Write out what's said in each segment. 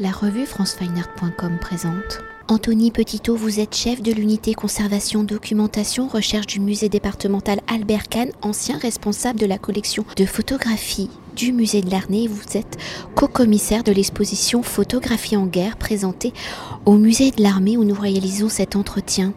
La revue francefineart.com présente. Anthony Petitot, vous êtes chef de l'unité conservation, documentation, recherche du musée départemental Albert Kahn, ancien responsable de la collection de photographie du musée de l'Arnée. Vous êtes co-commissaire de l'exposition Photographie en guerre présentée au musée de l'armée où nous réalisons cet entretien.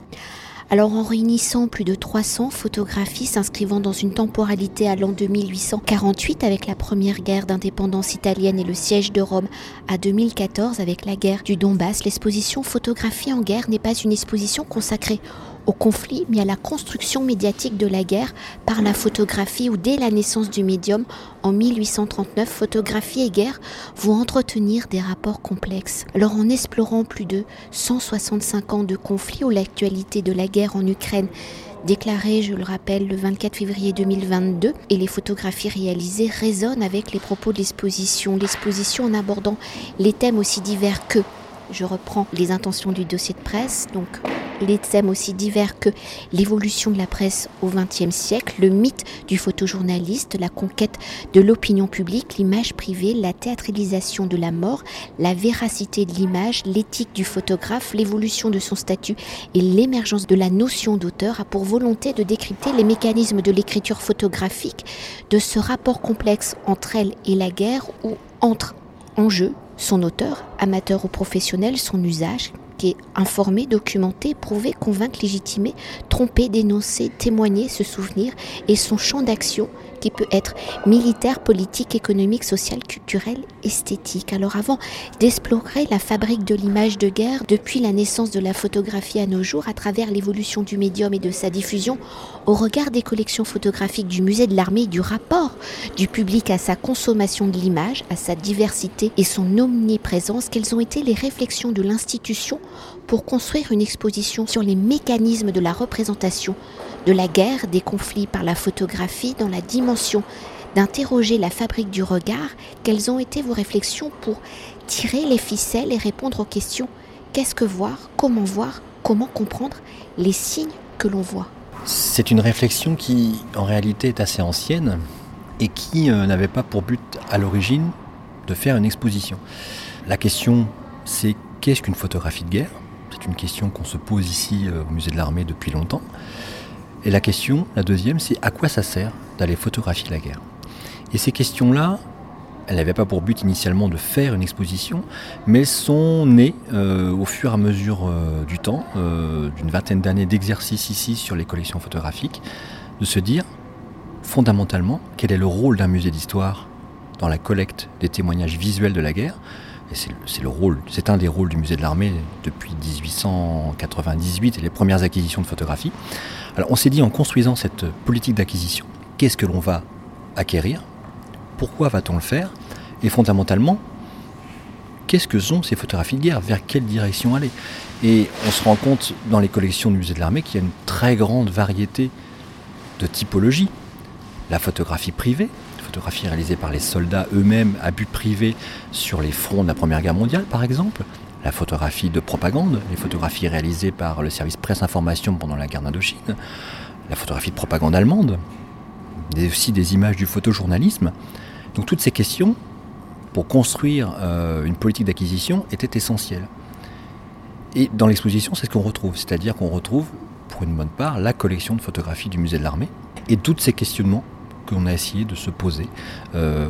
Alors en réunissant plus de 300 photographies s'inscrivant dans une temporalité allant de 1848 avec la première guerre d'indépendance italienne et le siège de Rome à 2014 avec la guerre du Donbass, l'exposition Photographie en guerre n'est pas une exposition consacrée au conflit, mais à la construction médiatique de la guerre par la photographie où dès la naissance du médium en 1839, photographie et guerre vont entretenir des rapports complexes. Alors en explorant plus de 165 ans de conflit ou l'actualité de la guerre en Ukraine déclarée, je le rappelle, le 24 février 2022, et les photographies réalisées résonnent avec les propos de l'exposition. L'exposition en abordant les thèmes aussi divers que, je reprends les intentions du dossier de presse, donc les thèmes aussi divers que l'évolution de la presse au XXe siècle, le mythe du photojournaliste, la conquête de l'opinion publique, l'image privée, la théâtralisation de la mort, la véracité de l'image, l'éthique du photographe, l'évolution de son statut et l'émergence de la notion d'auteur a pour volonté de décrypter les mécanismes de l'écriture photographique, de ce rapport complexe entre elle et la guerre ou entre en jeu son auteur, amateur ou professionnel, son usage, informer, documenter, prouver, convaincre, légitimer, tromper, dénoncer, témoigner, se souvenir et son champ d'action qui peut être militaire, politique, économique, social, culturel, esthétique. Alors avant d'explorer la fabrique de l'image de guerre depuis la naissance de la photographie à nos jours, à travers l'évolution du médium et de sa diffusion, au regard des collections photographiques du musée de l'armée et du rapport du public à sa consommation de l'image, à sa diversité et son omniprésence, quelles ont été les réflexions de l'institution pour construire une exposition sur les mécanismes de la représentation de la guerre, des conflits par la photographie, dans la dimension d'interroger la fabrique du regard, quelles ont été vos réflexions pour tirer les ficelles et répondre aux questions qu'est-ce que voir, comment voir, comment comprendre les signes que l'on voit? C'est une réflexion qui en réalité est assez ancienne et qui euh, n'avait pas pour but à l'origine de faire une exposition. La question c'est qu'est-ce qu'une photographie de guerre? C'est une question qu'on se pose ici euh, au musée de l'armée depuis longtemps. Et la question, la deuxième, c'est à quoi ça sert d'aller photographier la guerre? Et ces questions-là, elles n'avaient pas pour but initialement de faire une exposition, mais sont nées euh, au fur et à mesure euh, du temps, d'une vingtaine d'années d'exercice ici sur les collections photographiques, de se dire fondamentalement quel est le rôle d'un musée d'histoire dans la collecte des témoignages visuels de la guerre, c'est le rôle, c'est un des rôles du musée de l'armée depuis 1898 et les premières acquisitions de photographie. Alors on s'est dit en construisant cette politique d'acquisition, qu'est-ce que l'on va acquérir? Pourquoi va-t-on le faire? Et fondamentalement, qu'est-ce que sont ces photographies de guerre? Vers quelle direction aller? Et on se rend compte dans les collections du musée de l'armée qu'il y a une très grande variété de typologies. La photographie privée, photographies réalisées par les soldats eux-mêmes à but privé sur les fronts de la Première Guerre mondiale, par exemple. La photographie de propagande, les photographies réalisées par le service presse-information pendant la guerre d'Indochine. La photographie de propagande allemande. Aussi des images du photojournalisme. Donc toutes ces questions, pour construire euh, une politique d'acquisition, étaient essentielles. Et dans l'exposition, c'est ce qu'on retrouve. C'est-à-dire qu'on retrouve, pour une bonne part, la collection de photographies du musée de l'armée. Et tous ces questionnements qu'on a essayé de se poser. Euh,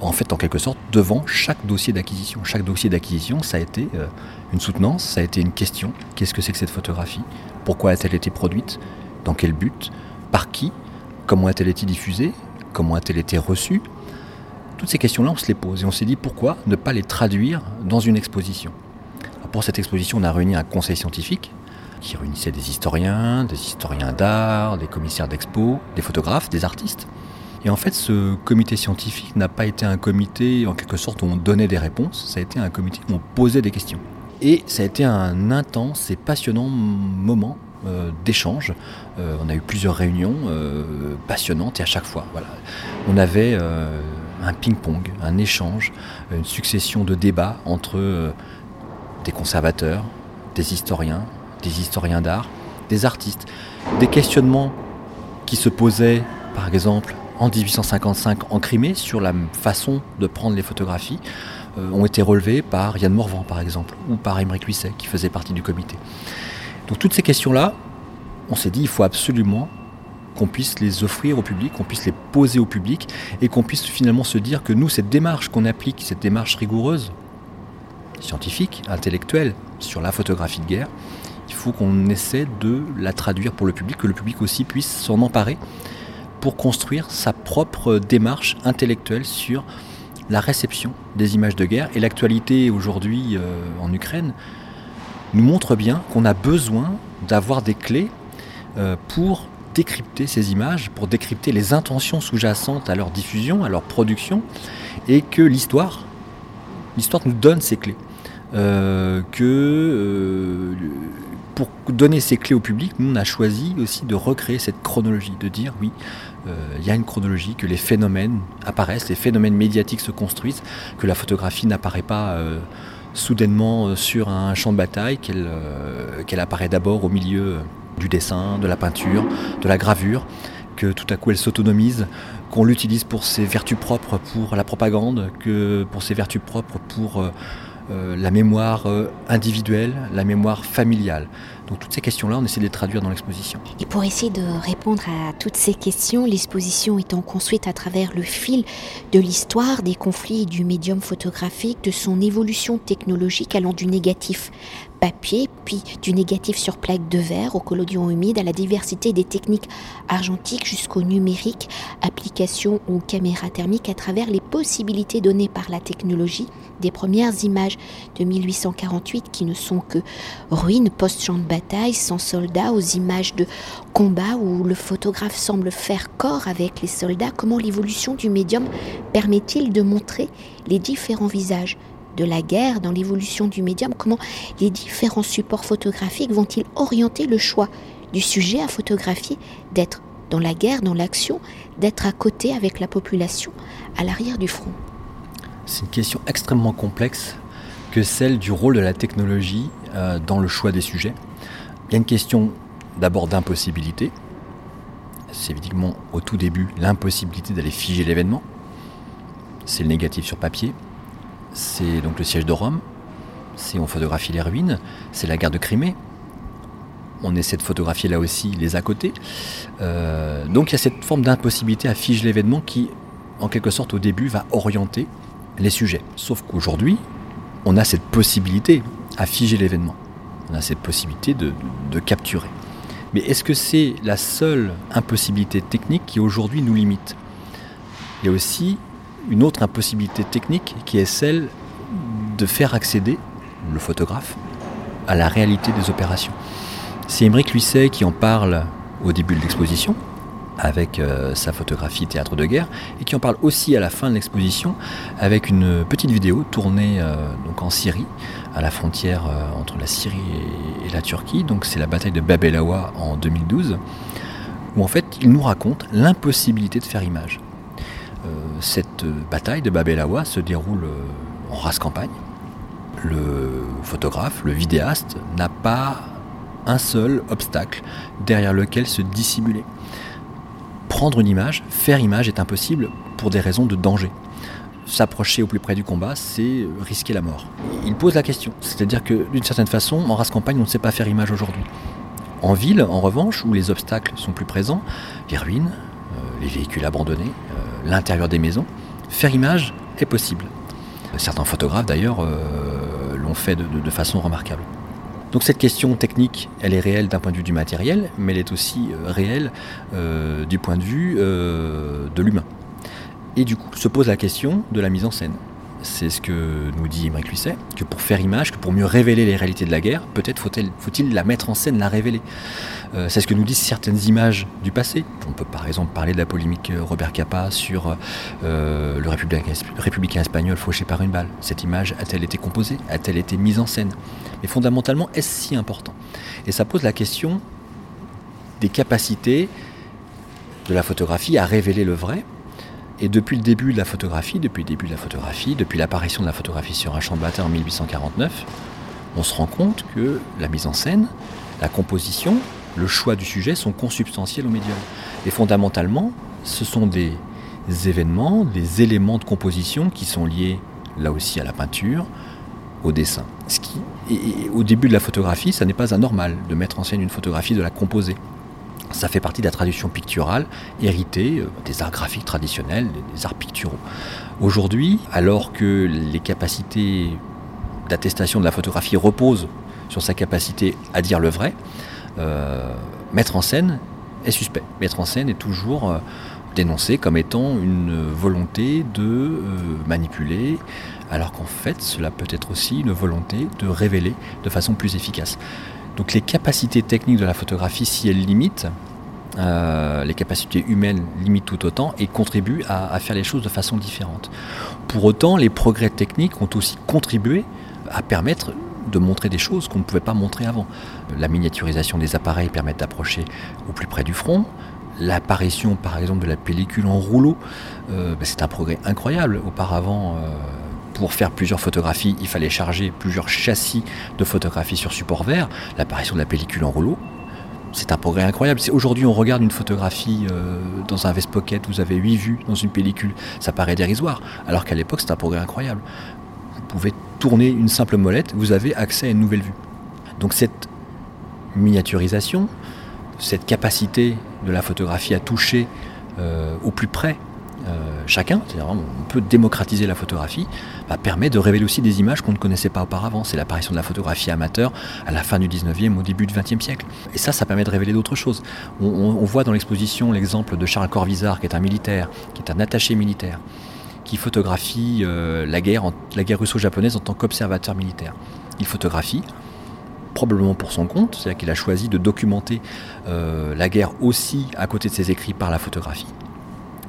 en fait, en quelque sorte, devant chaque dossier d'acquisition. Chaque dossier d'acquisition, ça a été euh, une soutenance, ça a été une question. Qu'est-ce que c'est que cette photographie? Pourquoi a-t-elle été produite? Dans quel but? Par qui? Comment a-t-elle été diffusée? Comment a-t-elle été reçue? Toutes ces questions-là, on se les pose et on s'est dit pourquoi ne pas les traduire dans une exposition? pour cette exposition, on a réuni un conseil scientifique qui réunissait des historiens, des historiens d'art, des commissaires d'expo, des photographes, des artistes. Et en fait, ce comité scientifique n'a pas été un comité, en quelque sorte, où on donnait des réponses, ça a été un comité où on posait des questions. Et ça a été un intense et passionnant moment euh, d'échange. Euh, on a eu plusieurs réunions euh, passionnantes et à chaque fois, voilà, on avait un ping-pong, un échange, une succession de débats entre des conservateurs, des historiens, des historiens d'art, des artistes, des questionnements qui se posaient, par exemple, en 1855 en Crimée sur la façon de prendre les photographies, ont été relevées par Yann Morvan, par exemple, ou par Émeric Huisset, qui faisait partie du comité. Donc toutes ces questions-là, on s'est dit, il faut absolument qu'on puisse les offrir au public, qu'on puisse les poser au public, et qu'on puisse finalement se dire que nous, cette démarche qu'on applique, cette démarche rigoureuse, scientifique, intellectuelle, sur la photographie de guerre, il faut qu'on essaie de la traduire pour le public, que le public aussi puisse s'en emparer pour construire sa propre démarche intellectuelle sur la réception des images de guerre. Et l'actualité aujourd'hui euh, en Ukraine nous montre bien qu'on a besoin d'avoir des clés euh, pour décrypter ces images, pour décrypter les intentions sous-jacentes à leur diffusion, à leur production, et que l'histoire, l'histoire nous donne ces clés. Euh, que pour donner ces clés au public, nous on a choisi aussi de recréer cette chronologie, de dire oui, il y a une chronologie, que les phénomènes apparaissent, les phénomènes médiatiques se construisent, que la photographie n'apparaît pas soudainement sur un champ de bataille, qu'elle apparaît d'abord au milieu du dessin, de la peinture, de la gravure, que tout à coup elle s'autonomise, qu'on l'utilise pour ses vertus propres pour la propagande, que pour ses vertus propres pour euh, la mémoire euh, individuelle, la mémoire familiale. Donc toutes ces questions-là, on essaie de les traduire dans l'exposition. Et pour essayer de répondre à toutes ces questions, l'exposition étant construite à travers le fil de l'histoire des conflits du médium photographique, de son évolution technologique allant du négatif papier, puis du négatif sur plaque de verre au collodion humide, à la diversité des techniques argentiques jusqu'au numérique, application ou caméra thermique à travers les possibilités données par la technologie, des premières images de 1848 qui ne sont que ruines post-champ de bataille, sans soldats, aux images de combat où le photographe semble faire corps avec les soldats, comment l'évolution du médium permet-il de montrer les différents visages de la guerre, dans l'évolution du médium, comment les différents supports photographiques vont-ils orienter le choix du sujet à photographier, d'être dans la guerre, dans l'action, d'être à côté avec la population, à l'arrière du front? C'est une question extrêmement complexe que celle du rôle de la technologie euh, dans le choix des sujets. Il y a une question d'abord d'impossibilité. C'est évidemment au tout début l'impossibilité d'aller figer l'événement. C'est le négatif sur papier c'est donc le siège de Rome, on photographie les ruines, c'est la guerre de Crimée. On essaie de photographier là aussi les à côté. Euh, donc il y a cette forme d'impossibilité à figer l'événement qui, en quelque sorte, au début, va orienter les sujets. Sauf qu'aujourd'hui, on a cette possibilité à figer l'événement. On a cette possibilité de, de capturer. Mais est-ce que c'est la seule impossibilité technique qui aujourd'hui nous limite? Il y a aussi une autre impossibilité technique qui est celle de faire accéder le photographe à la réalité des opérations. C'est Émeric Luisset qui en parle au début de l'exposition, avec euh, sa photographie théâtre de guerre, et qui en parle aussi à la fin de l'exposition avec une petite vidéo tournée euh, donc en Syrie, à la frontière euh, entre la Syrie et, la Turquie. Donc c'est la bataille de Bab el en 2012, où en fait il nous raconte l'impossibilité de faire image. Euh, cette bataille de Bab el Awa se déroule euh, en race campagne. Le photographe, le vidéaste, n'a pas un seul obstacle derrière lequel se dissimuler. Prendre une image, faire image est impossible pour des raisons de danger. S'approcher au plus près du combat, c'est risquer la mort. Il pose la question, c'est-à-dire que d'une certaine façon, en race campagne, on ne sait pas faire image aujourd'hui. En ville, en revanche, où les obstacles sont plus présents, les ruines, euh, les véhicules abandonnés, l'intérieur des maisons, faire image est possible. Certains photographes d'ailleurs euh, l'ont fait de, façon remarquable. Donc cette question technique, elle est réelle d'un point de vue du matériel, mais elle est aussi euh, réelle euh, du point de vue de l'humain. Et du coup se pose la question de la mise en scène. C'est ce que nous dit Émeric Luisset, que pour faire image, que pour mieux révéler les réalités de la guerre, peut-être faut-il la mettre en scène, la révéler. Euh, c'est ce que nous disent certaines images du passé. On peut par exemple parler de la polémique euh, Robert Capa sur euh, le républicain, espagnol fauché par une balle. Cette image a-t-elle été composée? A-t-elle été mise en scène? Mais fondamentalement, est-ce si important? Et ça pose la question des capacités de la photographie à révéler le vrai et depuis le début de la photographie, depuis le début de la photographie, depuis l'apparition de la photographie sur un champ de bataille en 1849, on se rend compte que la mise en scène, la composition, le choix du sujet sont consubstantiels au médium. Et fondamentalement, ce sont des événements, des éléments de composition qui sont liés là aussi à la peinture, au dessin. Au début de la photographie, ça n'est pas anormal de mettre en scène une photographie, de la composer. Ça fait partie de la tradition picturale héritée euh, des arts graphiques traditionnels, des arts picturaux. Aujourd'hui, alors que les capacités d'attestation de la photographie reposent sur sa capacité à dire le vrai, euh, mettre en scène est suspect. Mettre en scène est toujours euh, dénoncé comme étant une volonté de manipuler, alors qu'en fait cela peut être aussi une volonté de révéler de façon plus efficace. Donc les capacités techniques de la photographie, si elles limitent, euh, les capacités humaines limitent tout autant et contribuent à, faire les choses de façon différente. Pour autant, les progrès techniques ont aussi contribué à permettre de montrer des choses qu'on ne pouvait pas montrer avant. La miniaturisation des appareils permet d'approcher au plus près du front. L'apparition, par exemple, de la pellicule en rouleau, euh, ben, c'est un progrès incroyable. Auparavant, euh, pour faire plusieurs photographies, il fallait charger plusieurs châssis de photographies sur support vert. L'apparition de la pellicule en rouleau, c'est un progrès incroyable. Aujourd'hui, on regarde une photographie euh, dans un Vest Pocket, vous avez 8 vues dans une pellicule, ça paraît dérisoire, alors qu'à l'époque, c'est un progrès incroyable. Vous pouvez tourner une simple molette, vous avez accès à une nouvelle vue. Donc cette miniaturisation, cette capacité de la photographie à toucher euh, au plus près chacun, c'est-à-dire on peut démocratiser la photographie, bah, permet de révéler aussi des images qu'on ne connaissait pas auparavant. C'est l'apparition de la photographie amateur à la fin du 19e, au début du 20e siècle. Et ça, ça permet de révéler d'autres choses. On, voit dans l'exposition l'exemple de Charles Corvisart, qui est un militaire, qui est un attaché militaire, qui photographie euh, la guerre, la guerre russo-japonaise en tant qu'observateur militaire. Il photographie, probablement pour son compte, c'est-à-dire qu'il a choisi de documenter euh, la guerre aussi à côté de ses écrits par la photographie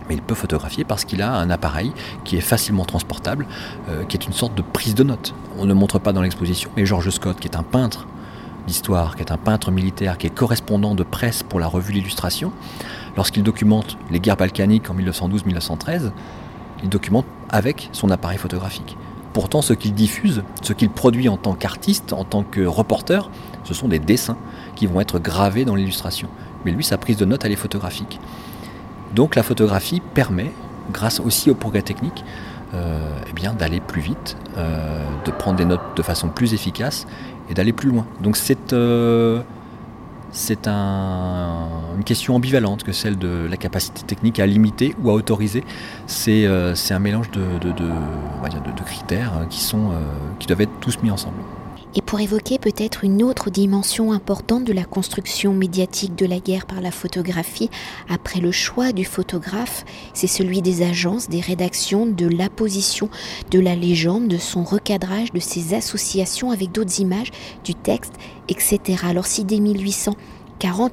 mais il peut photographier parce qu'il a un appareil qui est facilement transportable, euh, qui est une sorte de prise de notes. On ne montre pas dans l'exposition, mais George Scott, qui est un peintre d'histoire, qui est un peintre militaire, qui est correspondant de presse pour la revue L'Illustration, lorsqu'il documente les guerres balkaniques en 1912-1913, il documente avec son appareil photographique. Pourtant, ce qu'il diffuse, ce qu'il produit en tant qu'artiste, en tant que reporter, ce sont des dessins qui vont être gravés dans l'illustration. Mais lui, sa prise de notes, elle est photographique. Donc la photographie permet, grâce aussi au progrès technique, euh, eh bien d'aller plus vite, euh, de prendre des notes de façon plus efficace et d'aller plus loin. Donc c'est euh, c'est une question ambivalente que celle de la capacité technique à limiter ou à autoriser. C'est un mélange de, de, critères hein, qui, sont, qui doivent être tous mis ensemble. Et pour évoquer peut-être une autre dimension importante de la construction médiatique de la guerre par la photographie, après le choix du photographe, c'est celui des agences, des rédactions, de l'apposition de la légende, de son recadrage, de ses associations avec d'autres images, du texte, etc. Alors si dès 1800,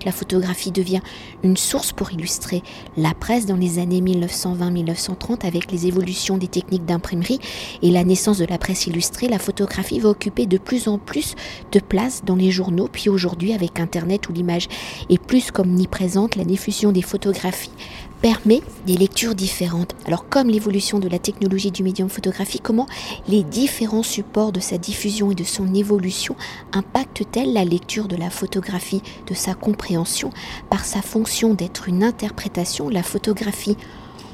la photographie devient une source pour illustrer la presse dans les années 1920-1930 avec les évolutions des techniques d'imprimerie et la naissance de la presse illustrée. La photographie va occuper de plus en plus de place dans les journaux, puis aujourd'hui avec Internet où l'image est plus omniprésente, la diffusion des photographies permet des lectures différentes. Alors comme l'évolution de la technologie du médium photographique, comment les différents supports de sa diffusion et de son évolution impactent-elles la lecture de la photographie, de sa compréhension Par sa fonction d'être une interprétation, la photographie,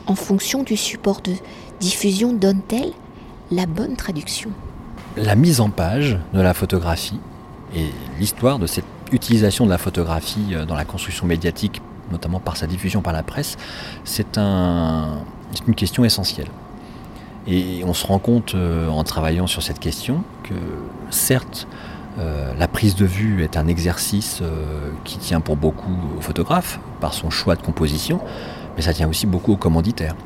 en fonction du support de diffusion, donne-t-elle la bonne traduction? La mise en page de la photographie et l'histoire de cette utilisation de la photographie euh, dans la construction médiatique notamment par sa diffusion par la presse, c'est un, une question essentielle. Et on se rend compte euh, en travaillant sur cette question que certes, euh, la prise de vue est un exercice euh, qui tient pour beaucoup au photographe par son choix de composition, mais ça tient aussi beaucoup au commanditaire.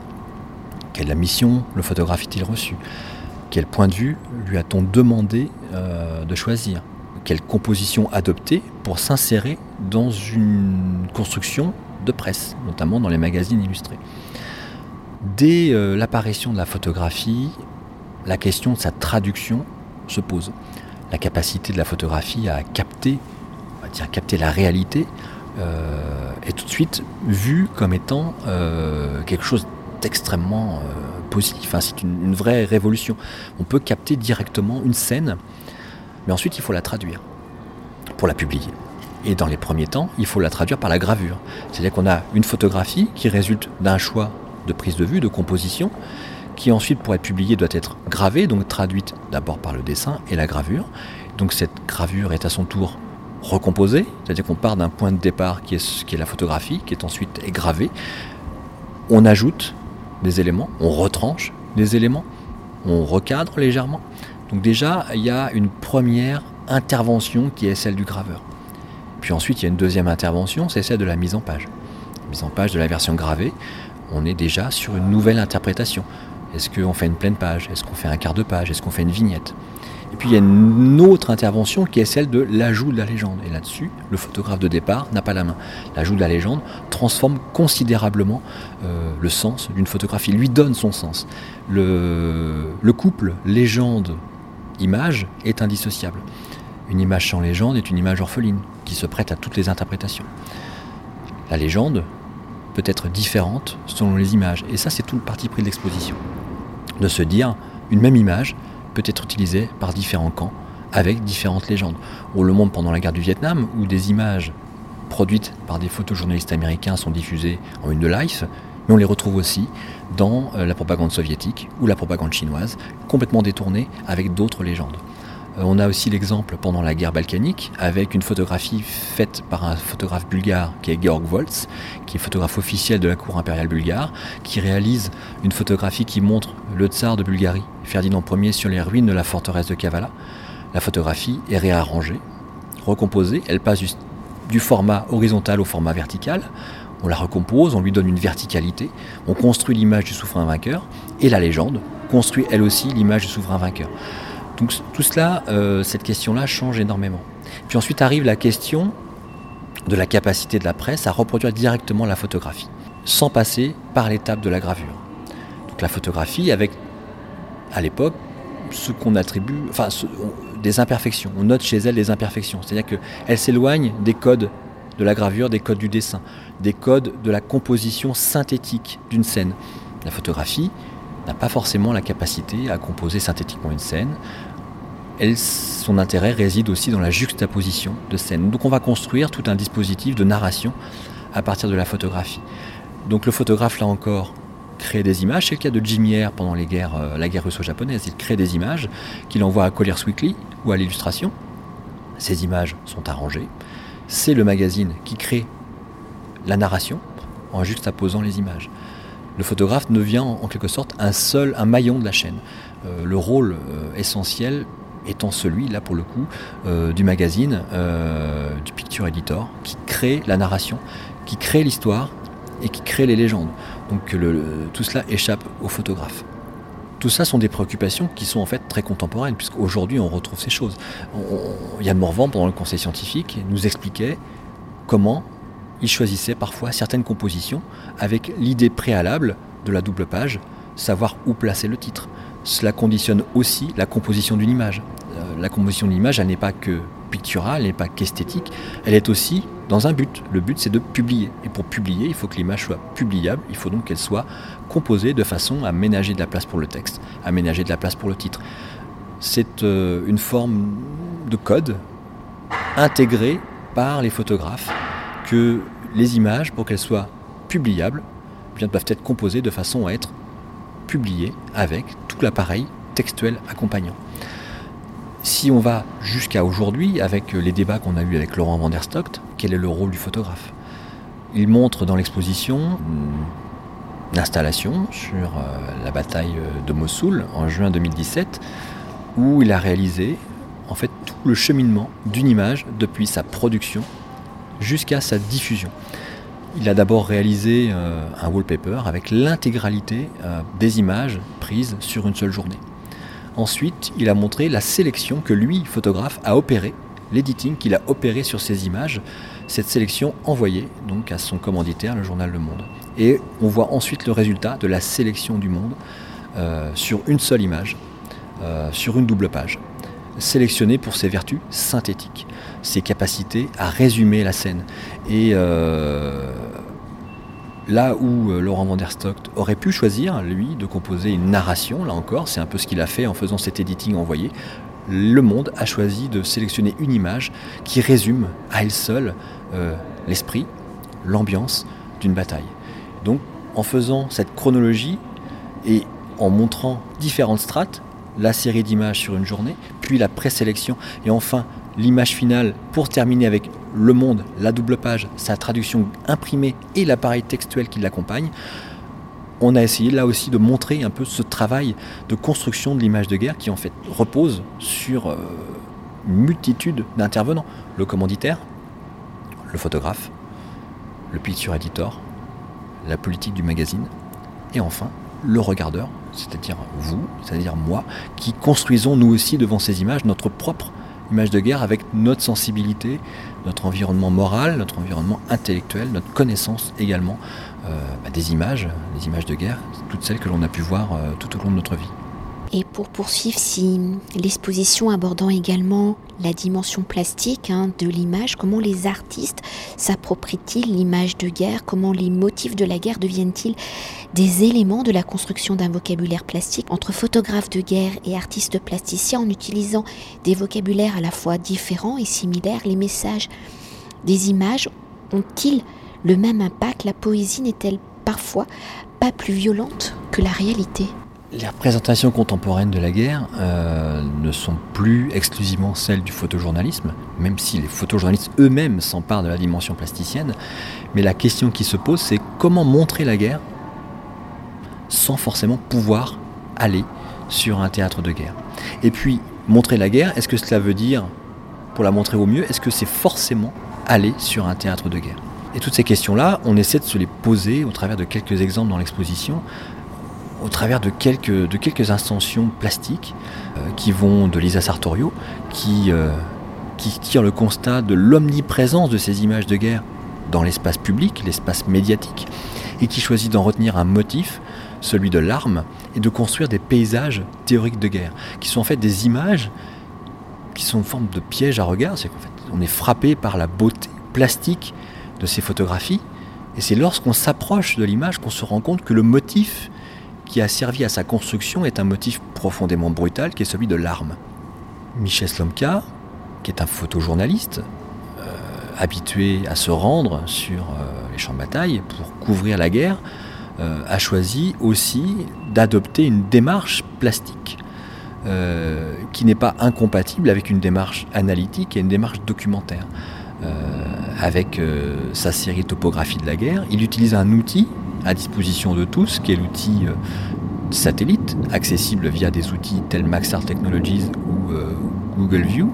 Quelle mission? Le photographe est-il reçu? Quel point de vue lui a-t-on demandé de choisir? Quelle composition adopter pour s'insérer dans une construction de presse, notamment dans les magazines illustrés. Dès euh, l'apparition de la photographie, la question de sa traduction se pose. La capacité de la photographie à capter, on va dire capter la réalité, euh, est tout de suite vue comme étant euh, quelque chose d'extrêmement positif. c'est une, vraie révolution. On peut capter directement une scène mais ensuite, il faut la traduire pour la publier. Et dans les premiers temps, il faut la traduire par la gravure. C'est-à-dire qu'on a une photographie qui résulte d'un choix de prise de vue, de composition, qui ensuite, pour être publiée, doit être gravée, donc traduite d'abord par le dessin et la gravure. Donc cette gravure est à son tour recomposée, c'est-à-dire qu'on part d'un point de départ qui est, la photographie, qui est ensuite gravée. On ajoute des éléments, on retranche des éléments, on recadre légèrement. Donc déjà, il y a une première intervention qui est celle du graveur. Puis ensuite, il y a une deuxième intervention, c'est celle de la mise en page. mise en page de la version gravée, on est déjà sur une nouvelle interprétation. Est-ce qu'on fait une pleine page? Est-ce qu'on fait un quart de page? Est-ce qu'on fait une vignette? Et puis il y a une autre intervention qui est celle de l'ajout de la légende. Et là-dessus, le photographe de départ n'a pas la main. L'ajout de la légende transforme considérablement euh, le sens d'une photographie, lui donne son sens. Le, le couple légende-image est indissociable. Une image sans légende est une image orpheline qui se prête à toutes les interprétations. La légende peut être différente selon les images. Et ça, c'est tout le parti pris de l'exposition. De se dire, une même image peut être utilisée par différents camps avec différentes légendes. On le montre pendant la guerre du Vietnam, où des images produites par des photojournalistes américains sont diffusées en une de life, on les retrouve aussi dans euh, la propagande soviétique ou la propagande chinoise, complètement détournées avec d'autres légendes. Euh, on a aussi l'exemple pendant la guerre balkanique avec une photographie faite par un photographe bulgare qui est Georg Volz, qui est photographe officiel de la cour impériale bulgare, qui réalise une photographie qui montre le tsar de Bulgarie, Ferdinand Ier, sur les ruines de la forteresse de Kavala. La photographie est réarrangée, recomposée, elle passe du, format horizontal au format vertical. On la recompose, on lui donne une verticalité, on construit l'image du souverain vainqueur, et la légende construit elle aussi l'image du souverain vainqueur. Donc tout cela, euh, cette question-là change énormément. Puis ensuite arrive la question de la capacité de la presse à reproduire directement la photographie, sans passer par l'étape de la gravure. Donc la photographie avec, à l'époque, ce qu'on attribue, enfin des imperfections. On note chez elle des imperfections, c'est-à-dire qu'elle s'éloigne des codes de la gravure, des codes du dessin, des codes de la composition synthétique d'une scène. La photographie n'a pas forcément la capacité à composer synthétiquement une scène son intérêt réside aussi dans la juxtaposition de scènes. Donc on va construire tout un dispositif de narration à partir de la photographie. Donc le photographe, là encore, crée des images. C'est le cas de Jim Yer pendant les guerres, euh, la guerre russo-japonaise. Il crée des images qu'il envoie à Collier's Weekly ou à l'illustration. Ces images sont arrangées. C'est le magazine qui crée la narration en juxtaposant les images. Le photographe devient en quelque sorte un seul, un maillon de la chaîne. Euh, le rôle euh, essentiel étant celui, là pour le coup, euh, du magazine, du Picture Editor, qui crée la narration, qui crée l'histoire et qui crée les légendes. Donc tout cela échappe au photographe. Tout ça sont des préoccupations qui sont en fait très contemporaines, puisqu'aujourd'hui on retrouve ces choses. Yann Morvan, pendant le conseil scientifique, nous expliquait comment il choisissait parfois certaines compositions avec l'idée préalable de la double page, savoir où placer le titre cela conditionne aussi la composition d'une image. Euh, la composition d'une image, elle n'est pas que picturale, elle n'est pas qu'esthétique, elle est aussi dans un but. Le but, c'est de publier. Et pour publier, il faut que l'image soit publiable, il faut donc qu'elle soit composée de façon à ménager de la place pour le texte, à ménager de la place pour le titre. C'est euh, une forme de code intégré par les photographes que les images, pour qu'elles soient publiables, bien, doivent être composées de façon à être publiées avec l'appareil textuel accompagnant. Si on va jusqu'à aujourd'hui, avec les débats qu'on a eus avec Laurent Van der Stock, quel est le rôle du photographe? Il montre dans l'exposition une installation sur euh, la bataille de Mossoul en juin 2017, où il a réalisé en fait tout le cheminement d'une image depuis sa production jusqu'à sa diffusion. Il a d'abord réalisé euh, un wallpaper avec l'intégralité euh, des images prises sur une seule journée. Ensuite, il a montré la sélection que lui, photographe, a opéré, l'editing qu'il a opéré sur ces images, cette sélection envoyée donc à son commanditaire, le journal Le Monde. Et on voit ensuite le résultat de la sélection du Monde euh, sur une seule image, sur une double page sélectionné pour ses vertus synthétiques, ses capacités à résumer la scène. Et euh, là où euh, Laurent van der Stock aurait pu choisir, lui, de composer une narration, là encore, c'est un peu ce qu'il a fait en faisant cet editing envoyé, le monde a choisi de sélectionner une image qui résume à elle seule euh, l'esprit, l'ambiance d'une bataille. Donc en faisant cette chronologie et en montrant différentes strates, la série d'images sur une journée, puis la présélection, et enfin l'image finale pour terminer avec le monde, la double page, sa traduction imprimée et l'appareil textuel qui l'accompagne. On a essayé là aussi de montrer un peu ce travail de construction de l'image de guerre qui en fait repose sur euh, une multitude d'intervenants. Le commanditaire, le photographe, le picture editor, la politique du magazine, et enfin le regardeur, c'est-à-dire vous, c'est-à-dire moi, qui construisons nous aussi devant ces images notre propre image de guerre avec notre sensibilité, notre environnement moral, notre environnement intellectuel, notre connaissance également euh, bah, des images, des images de guerre, toutes celles que l'on a pu voir euh, tout au long de notre vie. Et pour poursuivre, si l'exposition abordant également la dimension plastique hein, de l'image, comment les artistes s'approprient-ils l'image de guerre? Comment les motifs de la guerre deviennent-ils des éléments de la construction d'un vocabulaire plastique? Entre photographes de guerre et artistes plasticiens en utilisant des vocabulaires à la fois différents et similaires Les messages des images ont-ils le même impact? La poésie n'est-elle parfois pas plus violente que la réalité? Les représentations contemporaines de la guerre euh, ne sont plus exclusivement celles du photojournalisme, même si les photojournalistes eux-mêmes s'emparent de la dimension plasticienne. Mais la question qui se pose, c'est comment montrer la guerre sans forcément pouvoir aller sur un théâtre de guerre. Et puis, montrer la guerre, est-ce que cela veut dire, pour la montrer au mieux, est-ce que c'est forcément aller sur un théâtre de guerre? Et toutes ces questions-là, on essaie de se les poser au travers de quelques exemples dans l'exposition, au travers de quelques, de quelques plastiques euh, qui vont de Lisa Sartorio, qui, euh, qui tire le constat de l'omniprésence de ces images de guerre dans l'espace public, l'espace médiatique, et qui choisit d'en retenir un motif, celui de l'arme, et de construire des paysages théoriques de guerre, qui sont en fait des images qui sont une forme de piège à regard, c'est qu'en fait on est frappé par la beauté plastique de ces photographies, et c'est lorsqu'on s'approche de l'image qu'on se rend compte que le motif qui a servi à sa construction est un motif profondément brutal qui est celui de l'arme. Michel Slomka, qui est un photojournaliste, euh, habitué à se rendre sur euh, les champs de bataille pour couvrir la guerre, euh, a choisi aussi d'adopter une démarche plastique qui n'est pas incompatible avec une démarche analytique et une démarche documentaire. avec sa série Topographie de la guerre, il utilise un outil à disposition de tous, qui est l'outil euh, satellite, accessible via des outils tels Maxar Technologies ou euh, Google View,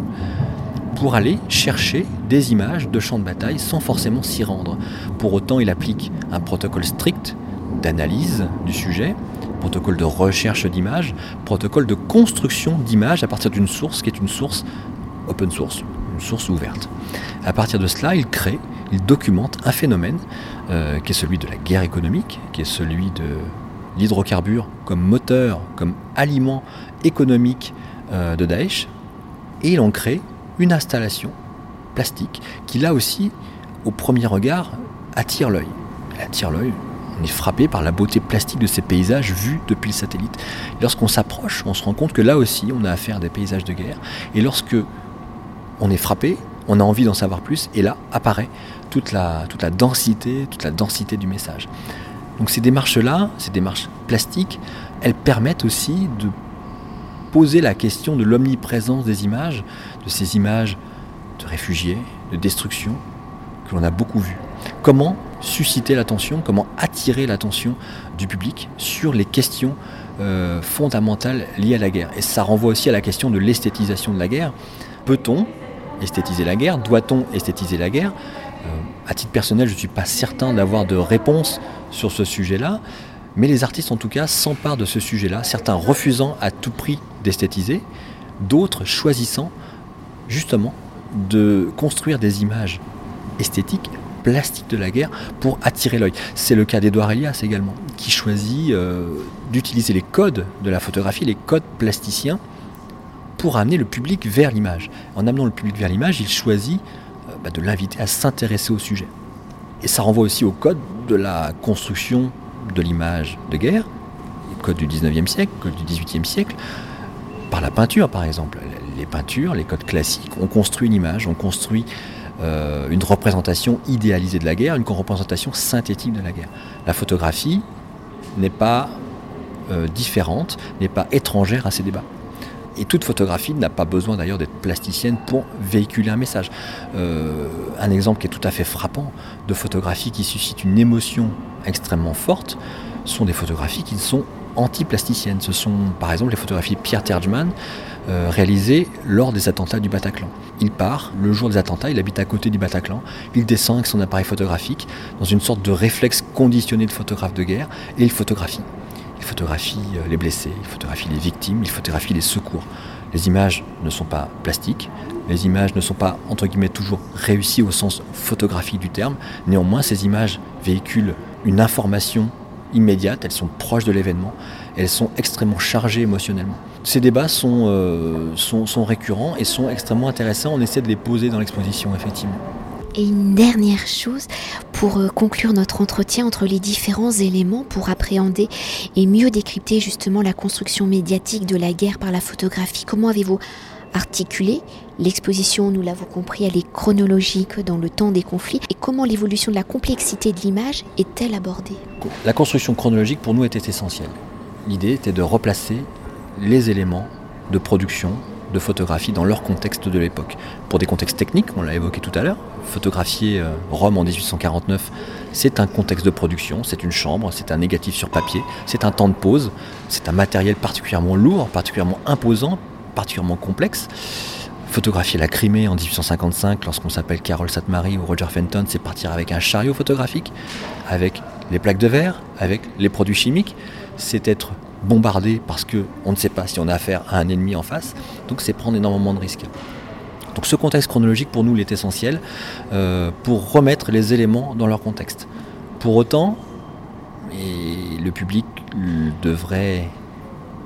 pour aller chercher des images de champs de bataille sans forcément s'y rendre. Pour autant, il applique un protocole strict d'analyse du sujet, protocole de recherche d'images, protocole de construction d'images à partir d'une source qui est une source open source, une source ouverte. À partir de cela, il crée il documente un phénomène euh, qui est celui de la guerre économique, qui est celui de l'hydrocarbure comme moteur, comme aliment économique euh, de Daesh, et il en crée une installation plastique qui là aussi, au premier regard, attire l'œil. attire l'œil. On est frappé par la beauté plastique de ces paysages vus depuis le satellite. Lorsqu'on s'approche, on se rend compte que là aussi, on a affaire à des paysages de guerre. Et lorsque on est frappé, on a envie d'en savoir plus, et là apparaît toute la, densité, toute la densité du message. Donc ces démarches-là, ces démarches plastiques, elles permettent aussi de poser la question de l'omniprésence des images, de ces images de réfugiés, de destruction, que l'on a beaucoup vues. Comment susciter l'attention, comment attirer l'attention du public sur les questions euh, fondamentales liées à la guerre? Et ça renvoie aussi à la question de l'esthétisation de la guerre. Peut-on esthétiser la guerre Doit-on esthétiser la guerre euh, À titre personnel, je ne suis pas certain d'avoir de réponse sur ce sujet-là, mais les artistes en tout cas s'emparent de ce sujet-là, certains refusant à tout prix d'esthétiser, d'autres choisissant justement de construire des images esthétiques plastiques de la guerre pour attirer l'œil. C'est le cas d'Edouard Elias également, qui choisit euh, d'utiliser les codes de la photographie, les codes plasticiens, pour amener le public vers l'image. En amenant le public vers l'image, il choisit euh, bah, de l'inviter à s'intéresser au sujet. Et ça renvoie aussi au code de la construction de l'image de guerre, code du 19e siècle, le code du 18e siècle, par la peinture par exemple. Les peintures, les codes classiques, on construit une image, on construit euh, une représentation idéalisée de la guerre, une représentation synthétique de la guerre. La photographie n'est pas euh, différente, n'est pas étrangère à ces débats. Et toute photographie n'a pas besoin d'ailleurs d'être plasticienne pour véhiculer un message. Euh, un exemple qui est tout à fait frappant de photographie qui suscite une émotion extrêmement forte sont des photographies qui sont anti-plasticiennes. Ce sont par exemple les photographies de Pierre Terjman euh, réalisées lors des attentats du Bataclan. Il part, le jour des attentats, il habite à côté du Bataclan, il descend avec son appareil photographique dans une sorte de réflexe conditionné de photographe de guerre et il photographie. Photographie euh, les blessés, il photographie les victimes, il photographie les secours. Les images ne sont pas plastiques, les images ne sont pas, entre guillemets, toujours réussies au sens photographique du terme. Néanmoins, ces images véhiculent une information immédiate, elles sont proches de l'événement, elles sont extrêmement chargées émotionnellement. Ces débats sont, euh, récurrents et sont extrêmement intéressants. On essaie de les poser dans l'exposition, effectivement. Et une dernière chose pour euh, conclure notre entretien entre les différents éléments pour appréhender et mieux décrypter justement la construction médiatique de la guerre par la photographie. Comment avez-vous articulé l'exposition, nous l'avons compris, elle est chronologique dans le temps des conflits et comment l'évolution de la complexité de l'image est-elle abordée? La construction chronologique pour nous était essentielle. L'idée était de replacer les éléments de production de photographie dans leur contexte de l'époque. Pour des contextes techniques, on l'a évoqué tout à l'heure, photographier euh, Rome en 1849, c'est un contexte de production, c'est une chambre, c'est un négatif sur papier, c'est un temps de pause, c'est un matériel particulièrement lourd, particulièrement imposant, particulièrement complexe. Photographier la Crimée en 1855, lorsqu'on s'appelle Carol Satmari ou Roger Fenton, c'est partir avec un chariot photographique, avec les plaques de verre, avec les produits chimiques. C'est être bombardé parce qu'on ne sait pas si on a affaire à un ennemi en face. Donc c'est prendre énormément de risques. Donc ce contexte chronologique pour nous il est essentiel euh, pour remettre les éléments dans leur contexte. Pour autant, et le public devrait,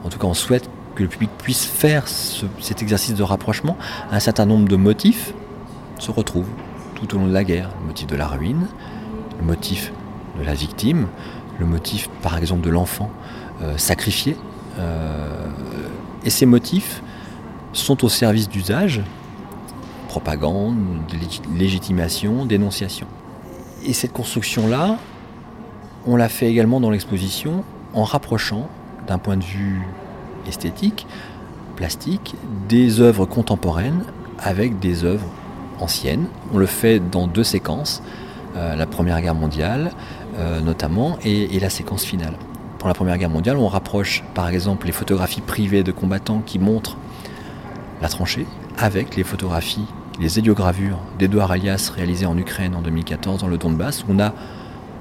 en tout cas on souhaite que le public puisse faire cet exercice de rapprochement, un certain nombre de motifs se retrouvent tout au long de la guerre. Le motif de la ruine, le motif de la victime, le motif par exemple de l'enfant euh, sacrifié. Euh, et ces motifs sont au service d'usage, propagande, légitimation, dénonciation. Et cette construction-là, on l'a fait également dans l'exposition en rapprochant, d'un point de vue esthétique, plastique, des œuvres contemporaines avec des œuvres anciennes. On le fait dans deux séquences, euh, la Première Guerre mondiale notamment, et, la séquence finale pour la Première Guerre mondiale, on rapproche par exemple les photographies privées de combattants qui montrent la tranchée avec les photographies, les héliogravures d'Edouard Alias réalisées en Ukraine en 2014 dans le Donbass. On a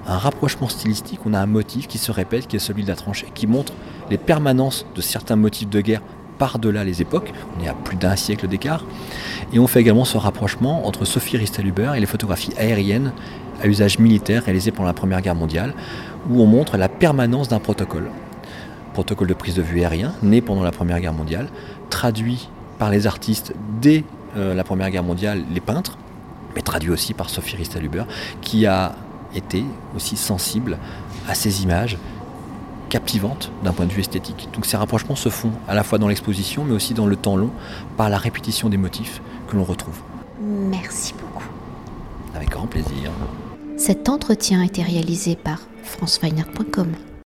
un rapprochement stylistique, on a un motif qui se répète, qui est celui de la tranchée, qui montre les permanences de certains motifs de guerre par-delà les époques. On est à plus d'un siècle d'écart. Et on fait également ce rapprochement entre Sophie Risteluber et les photographies aériennes à usage militaire réalisées pendant la Première Guerre mondiale, où on montre la permanence d'un protocole. Protocole de prise de vue aérien, né pendant la Première Guerre mondiale, traduit par les artistes dès euh, la Première Guerre mondiale, les peintres, mais traduit aussi par Sophie Ristaluber, qui a été aussi sensible à ces images captivantes d'un point de vue esthétique. Donc ces rapprochements se font à la fois dans l'exposition, mais aussi dans le temps long, par la répétition des motifs que l'on retrouve. Merci beaucoup. Avec grand plaisir. Cet entretien a été réalisé par franceweiner.com.